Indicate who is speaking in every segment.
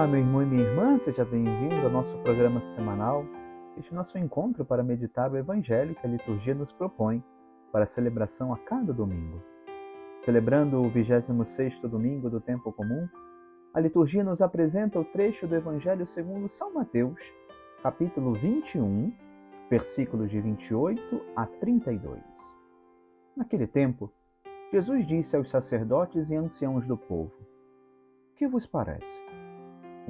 Speaker 1: Olá, meu irmão e minha irmã, seja bem-vindo ao nosso programa semanal, este nosso encontro para meditar o Evangelho que a liturgia nos propõe para celebração a cada domingo. Celebrando o 26º domingo do tempo comum, a liturgia nos apresenta o trecho do Evangelho segundo São Mateus, capítulo 21, versículos de 28 a 32. Naquele tempo, Jesus disse aos sacerdotes e anciãos do povo: Que vos parece?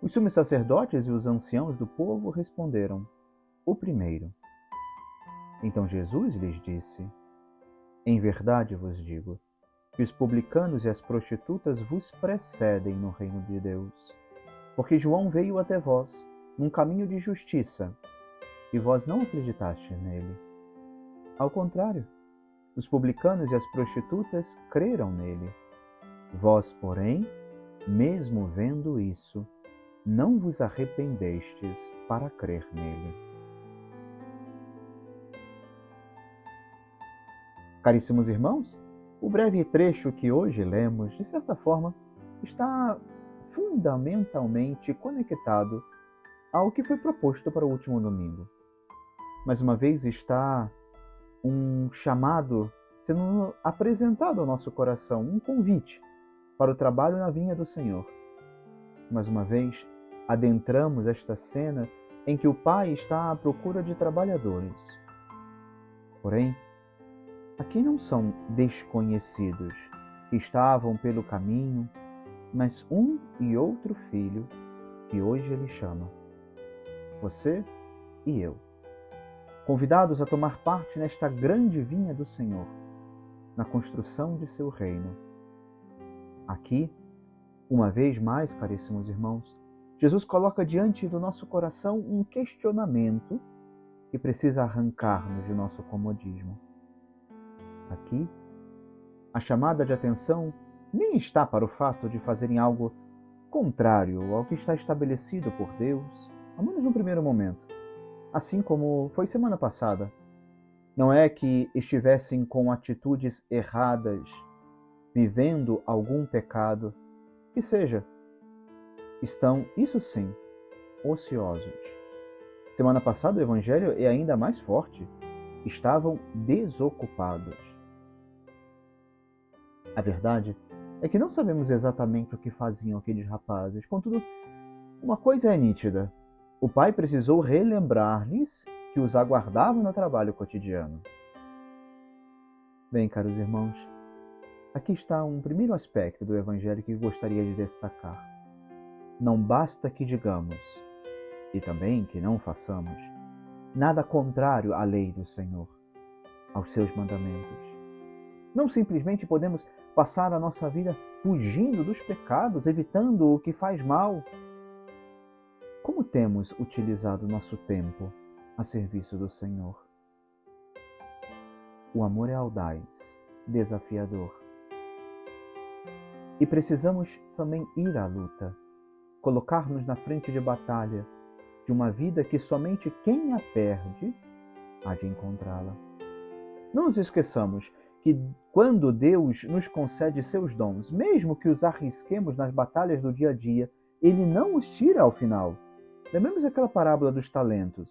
Speaker 1: Os sumos sacerdotes e os anciãos do povo responderam: O primeiro. Então Jesus lhes disse: Em verdade vos digo que os publicanos e as prostitutas vos precedem no reino de Deus. Porque João veio até vós num caminho de justiça e vós não acreditastes nele. Ao contrário, os publicanos e as prostitutas creram nele. Vós, porém, mesmo vendo isso, não vos arrependestes para crer nele. Caríssimos irmãos, o breve trecho que hoje lemos, de certa forma, está fundamentalmente conectado ao que foi proposto para o último domingo. Mais uma vez está um chamado sendo apresentado ao nosso coração, um convite para o trabalho na vinha do Senhor. Mais uma vez, adentramos esta cena em que o pai está à procura de trabalhadores. Porém, aqui não são desconhecidos que estavam pelo caminho, mas um e outro filho que hoje ele chama. Você e eu. Convidados a tomar parte nesta grande vinha do Senhor, na construção de seu reino. Aqui, uma vez mais, caríssimos irmãos, Jesus coloca diante do nosso coração um questionamento que precisa arrancar-nos de nosso comodismo. Aqui, a chamada de atenção nem está para o fato de fazerem algo contrário ao que está estabelecido por Deus, ao menos no primeiro momento, assim como foi semana passada. Não é que estivessem com atitudes erradas, vivendo algum pecado, que seja, estão, isso sim, ociosos. Semana passada o evangelho é ainda mais forte. Estavam desocupados. A verdade é que não sabemos exatamente o que faziam aqueles rapazes. Contudo, uma coisa é nítida: o pai precisou relembrar-lhes que os aguardavam no trabalho cotidiano. Bem, caros irmãos, aqui está um primeiro aspecto do evangelho que gostaria de destacar não basta que digamos, e também que não façamos, nada contrário à lei do Senhor, aos seus mandamentos. Não simplesmente podemos passar a nossa vida fugindo dos pecados, evitando o que faz mal. Como temos utilizado nosso tempo a serviço do Senhor? O amor é audaz, desafiador. E precisamos também ir à luta colocar-nos na frente de batalha de uma vida que somente quem a perde há de encontrá-la. Não nos esqueçamos que quando Deus nos concede seus dons, mesmo que os arrisquemos nas batalhas do dia a dia, Ele não os tira ao final. Lembremos aquela parábola dos talentos,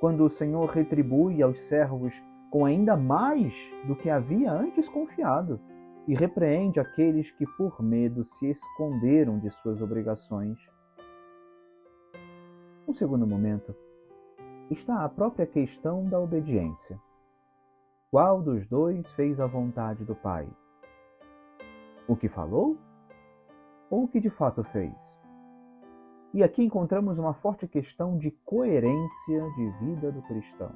Speaker 1: quando o Senhor retribui aos servos com ainda mais do que havia antes confiado e repreende aqueles que por medo se esconderam de suas obrigações. Um segundo momento está a própria questão da obediência. Qual dos dois fez a vontade do Pai? O que falou ou o que de fato fez? E aqui encontramos uma forte questão de coerência de vida do cristão.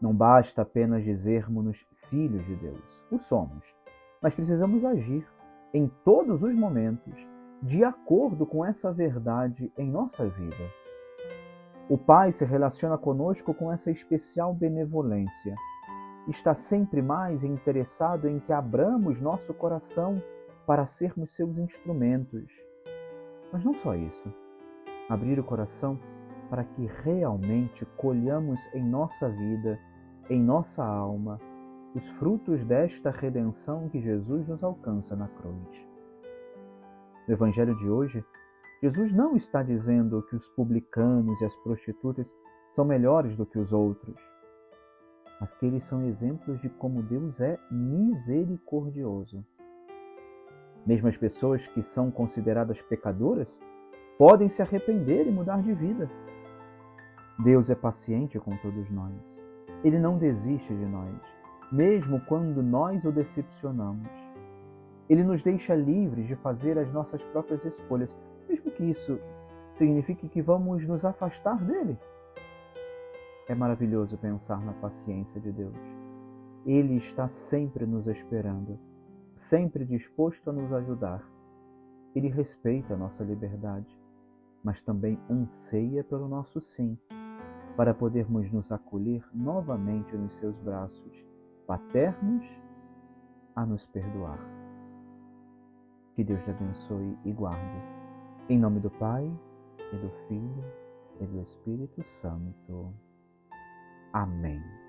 Speaker 1: Não basta apenas dizermos-nos filhos de Deus, o somos, mas precisamos agir em todos os momentos de acordo com essa verdade em nossa vida. O Pai se relaciona conosco com essa especial benevolência. Está sempre mais interessado em que abramos nosso coração para sermos seus instrumentos. Mas não só isso. Abrir o coração para que realmente colhamos em nossa vida, em nossa alma, os frutos desta redenção que Jesus nos alcança na cruz. No Evangelho de hoje, Jesus não está dizendo que os publicanos e as prostitutas são melhores do que os outros, mas que eles são exemplos de como Deus é misericordioso. Mesmo as pessoas que são consideradas pecadoras podem se arrepender e mudar de vida. Deus é paciente com todos nós. Ele não desiste de nós, mesmo quando nós o decepcionamos. Ele nos deixa livres de fazer as nossas próprias escolhas, mesmo que isso signifique que vamos nos afastar dele. É maravilhoso pensar na paciência de Deus. Ele está sempre nos esperando, sempre disposto a nos ajudar. Ele respeita a nossa liberdade, mas também anseia pelo nosso sim, para podermos nos acolher novamente nos seus braços, paternos a nos perdoar. Que Deus lhe abençoe e guarde. Em nome do Pai, e do Filho, e do Espírito Santo. Amém.